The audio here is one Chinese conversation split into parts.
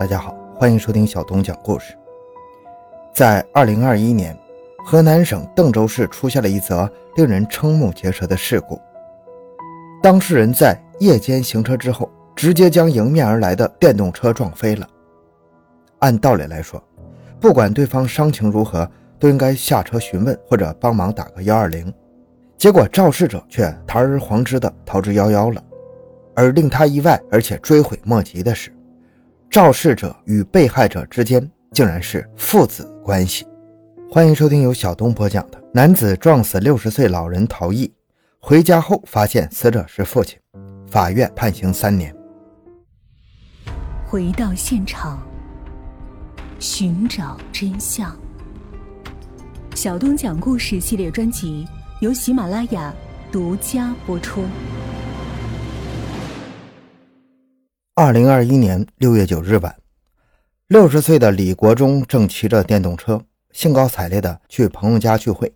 大家好，欢迎收听小东讲故事。在二零二一年，河南省邓州市出现了一则令人瞠目结舌的事故。当事人在夜间行车之后，直接将迎面而来的电动车撞飞了。按道理来说，不管对方伤情如何，都应该下车询问或者帮忙打个幺二零。结果肇事者却堂而皇之的逃之夭夭了。而令他意外而且追悔莫及的是。肇事者与被害者之间竟然是父子关系。欢迎收听由小东播讲的《男子撞死六十岁老人逃逸，回家后发现死者是父亲，法院判刑三年》。回到现场，寻找真相。小东讲故事系列专辑由喜马拉雅独家播出。二零二一年六月九日晚，六十岁的李国忠正骑着电动车，兴高采烈的去朋友家聚会。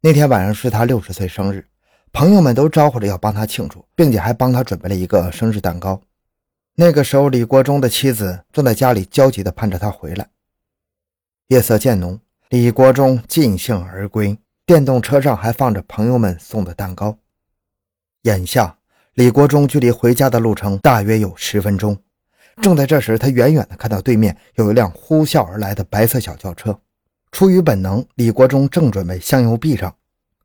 那天晚上是他六十岁生日，朋友们都招呼着要帮他庆祝，并且还帮他准备了一个生日蛋糕。那个时候，李国忠的妻子正在家里焦急的盼着他回来。夜色渐浓，李国忠尽兴而归，电动车上还放着朋友们送的蛋糕。眼下。李国忠距离回家的路程大约有十分钟。正在这时，他远远地看到对面有一辆呼啸而来的白色小轿车。出于本能，李国忠正准备向右避让，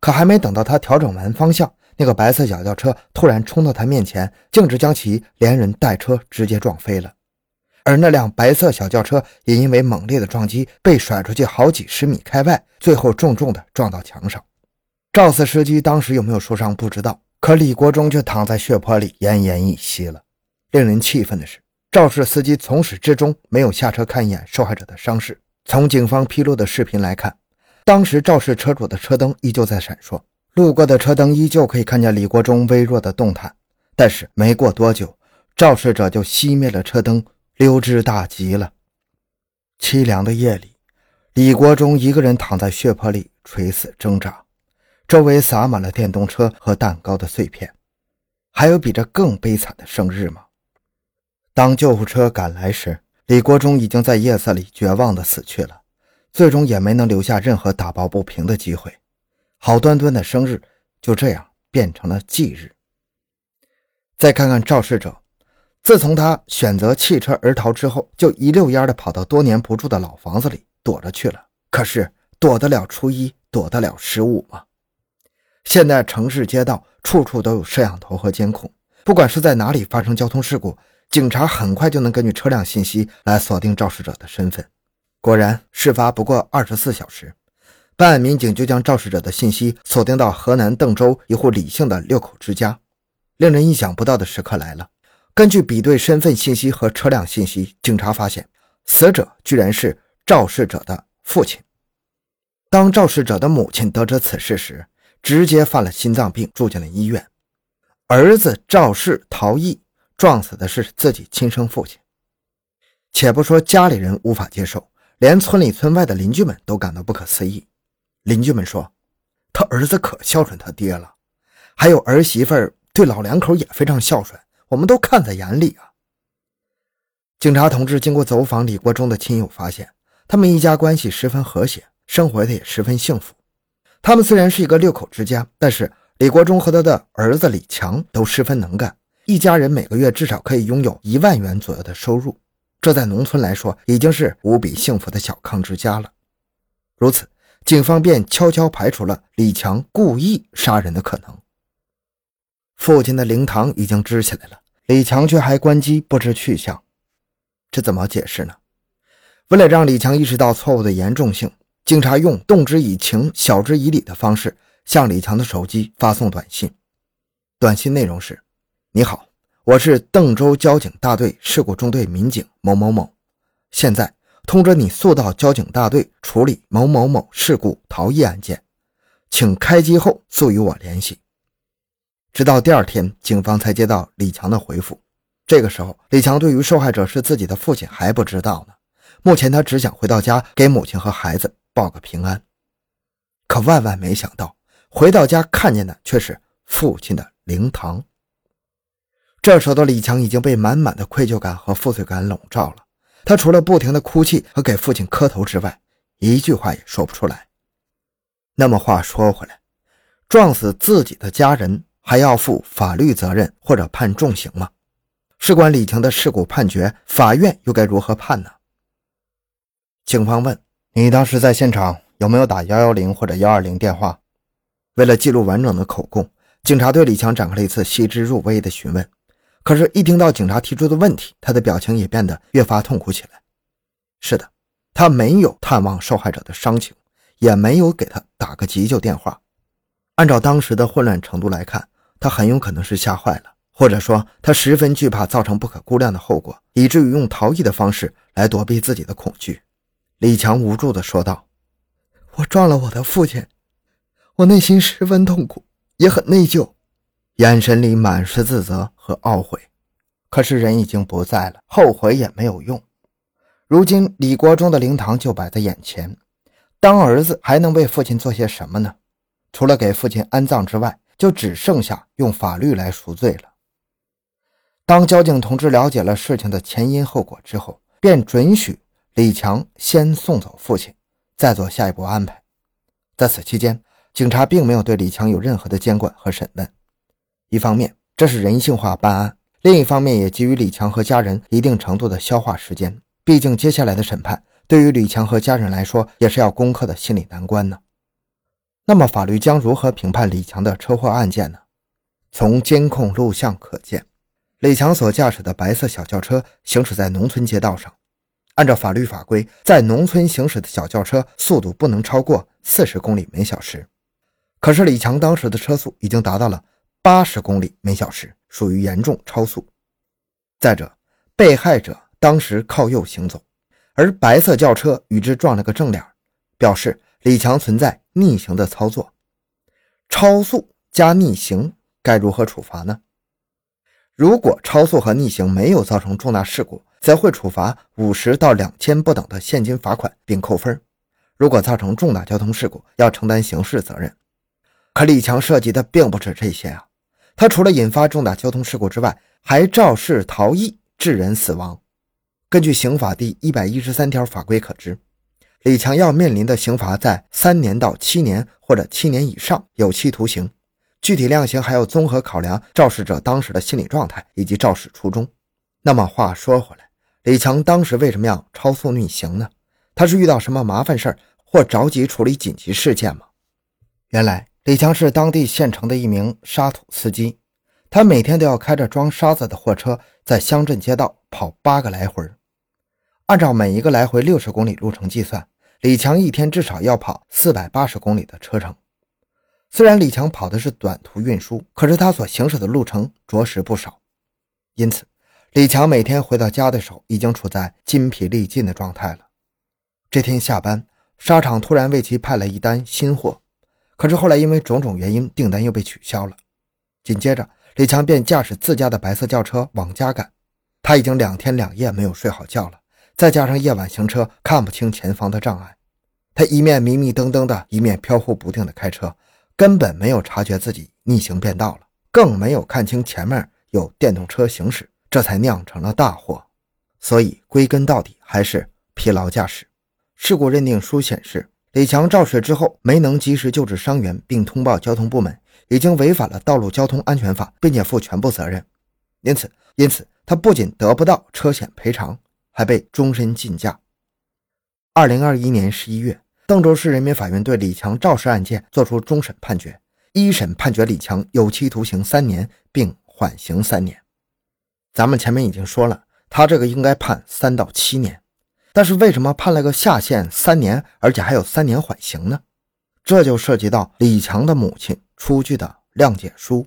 可还没等到他调整完方向，那个白色小轿车突然冲到他面前，径直将其连人带车直接撞飞了。而那辆白色小轿车也因为猛烈的撞击被甩出去好几十米开外，最后重重地撞到墙上。肇事司机当时有没有受伤不知道。可李国忠却躺在血泊里奄奄一息了。令人气愤的是，肇事司机从始至终没有下车看一眼受害者的伤势。从警方披露的视频来看，当时肇事车主的车灯依旧在闪烁，路过的车灯依旧可以看见李国忠微弱的动弹。但是没过多久，肇事者就熄灭了车灯，溜之大吉了。凄凉的夜里，李国忠一个人躺在血泊里垂死挣扎。周围洒满了电动车和蛋糕的碎片，还有比这更悲惨的生日吗？当救护车赶来时，李国忠已经在夜色里绝望地死去了，最终也没能留下任何打抱不平的机会。好端端的生日就这样变成了忌日。再看看肇事者，自从他选择弃车而逃之后，就一溜烟地跑到多年不住的老房子里躲着去了。可是躲得了初一，躲得了十五吗？现在城市街道处处都有摄像头和监控，不管是在哪里发生交通事故，警察很快就能根据车辆信息来锁定肇事者的身份。果然，事发不过二十四小时，办案民警就将肇事者的信息锁定到河南邓州一户李姓的六口之家。令人意想不到的时刻来了，根据比对身份信息和车辆信息，警察发现死者居然是肇事者的父亲。当肇事者的母亲得知此事时，直接犯了心脏病，住进了医院。儿子肇事逃逸，撞死的是自己亲生父亲。且不说家里人无法接受，连村里村外的邻居们都感到不可思议。邻居们说：“他儿子可孝顺他爹了，还有儿媳妇对老两口也非常孝顺，我们都看在眼里啊。”警察同志经过走访李国忠的亲友，发现他们一家关系十分和谐，生活的也十分幸福。他们虽然是一个六口之家，但是李国忠和他的儿子李强都十分能干，一家人每个月至少可以拥有一万元左右的收入，这在农村来说已经是无比幸福的小康之家了。如此，警方便悄悄排除了李强故意杀人的可能。父亲的灵堂已经支起来了，李强却还关机不知去向，这怎么解释呢？为了让李强意识到错误的严重性。警察用动之以情、晓之以理的方式向李强的手机发送短信，短信内容是：“你好，我是邓州交警大队事故中队民警某某某，现在通知你速到交警大队处理某某某事故逃逸案件，请开机后速与我联系。”直到第二天，警方才接到李强的回复。这个时候，李强对于受害者是自己的父亲还不知道呢。目前他只想回到家给母亲和孩子。报个平安，可万万没想到，回到家看见的却是父亲的灵堂。这时候的李强已经被满满的愧疚感和负罪感笼罩了，他除了不停的哭泣和给父亲磕头之外，一句话也说不出来。那么话说回来，撞死自己的家人还要负法律责任或者判重刑吗？事关李强的事故判决，法院又该如何判呢？警方问：“你当时在现场有没有打幺幺零或者幺二零电话？”为了记录完整的口供，警察对李强展开了一次细致入微的询问。可是，一听到警察提出的问题，他的表情也变得越发痛苦起来。是的，他没有探望受害者的伤情，也没有给他打个急救电话。按照当时的混乱程度来看，他很有可能是吓坏了，或者说他十分惧怕造成不可估量的后果，以至于用逃逸的方式来躲避自己的恐惧。李强无助地说道：“我撞了我的父亲。”我内心十分痛苦，也很内疚，眼神里满是自责和懊悔。可是人已经不在了，后悔也没有用。如今李国忠的灵堂就摆在眼前，当儿子还能为父亲做些什么呢？除了给父亲安葬之外，就只剩下用法律来赎罪了。当交警同志了解了事情的前因后果之后，便准许李强先送走父亲，再做下一步安排。在此期间，警察并没有对李强有任何的监管和审问，一方面这是人性化办案，另一方面也给予李强和家人一定程度的消化时间。毕竟接下来的审判对于李强和家人来说也是要攻克的心理难关呢。那么法律将如何评判李强的车祸案件呢？从监控录像可见，李强所驾驶的白色小轿车行驶在农村街道上，按照法律法规，在农村行驶的小轿车速度不能超过四十公里每小时。可是李强当时的车速已经达到了八十公里每小时，属于严重超速。再者，被害者当时靠右行走，而白色轿车与之撞了个正脸，表示李强存在逆行的操作。超速加逆行该如何处罚呢？如果超速和逆行没有造成重大事故，则会处罚五十到两千不等的现金罚款并扣分；如果造成重大交通事故，要承担刑事责任。可李强涉及的并不止这些啊！他除了引发重大交通事故之外，还肇事逃逸致人死亡。根据刑法第一百一十三条法规可知，李强要面临的刑罚在三年到七年或者七年以上有期徒刑。具体量刑还要综合考量肇事者当时的心理状态以及肇事初衷。那么话说回来，李强当时为什么要超速逆行呢？他是遇到什么麻烦事儿或着急处理紧急事件吗？原来。李强是当地县城的一名沙土司机，他每天都要开着装沙子的货车在乡镇街道跑八个来回。按照每一个来回六十公里路程计算，李强一天至少要跑四百八十公里的车程。虽然李强跑的是短途运输，可是他所行驶的路程着实不少。因此，李强每天回到家的时候已经处在筋疲力尽的状态了。这天下班，沙场突然为其派来一单新货。可是后来因为种种原因，订单又被取消了。紧接着，李强便驾驶自家的白色轿车往家赶。他已经两天两夜没有睡好觉了，再加上夜晚行车看不清前方的障碍，他一面迷迷瞪瞪的，一面飘忽不定的开车，根本没有察觉自己逆行变道了，更没有看清前面有电动车行驶，这才酿成了大祸。所以归根到底还是疲劳驾驶。事故认定书显示。李强肇事之后没能及时救治伤员，并通报交通部门，已经违反了道路交通安全法，并且负全部责任。因此，因此他不仅得不到车险赔偿，还被终身禁驾。二零二一年十一月，邓州市人民法院对李强肇事案件作出终审判决，一审判决李强有期徒刑三年，并缓刑三年。咱们前面已经说了，他这个应该判三到七年。但是为什么判了个下限三年，而且还有三年缓刑呢？这就涉及到李强的母亲出具的谅解书。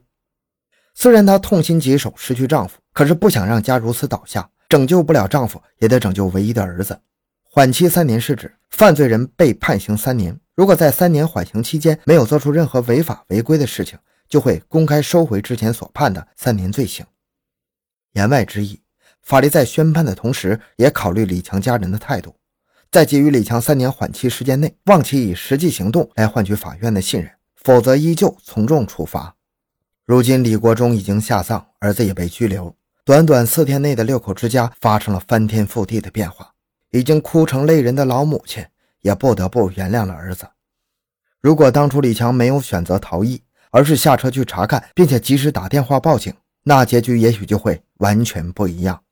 虽然她痛心疾首，失去丈夫，可是不想让家如此倒下，拯救不了丈夫，也得拯救唯一的儿子。缓期三年是指犯罪人被判刑三年，如果在三年缓刑期间没有做出任何违法违规的事情，就会公开收回之前所判的三年罪行。言外之意。法律在宣判的同时，也考虑李强家人的态度，在给予李强三年缓期时间内，望其以实际行动来换取法院的信任，否则依旧从重处罚。如今李国忠已经下葬，儿子也被拘留，短短四天内的六口之家发生了翻天覆地的变化，已经哭成泪人的老母亲也不得不原谅了儿子。如果当初李强没有选择逃逸，而是下车去查看，并且及时打电话报警，那结局也许就会完全不一样。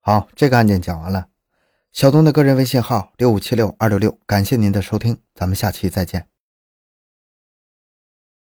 好，这个案件讲完了。小东的个人微信号六五七六二六六，感谢您的收听，咱们下期再见。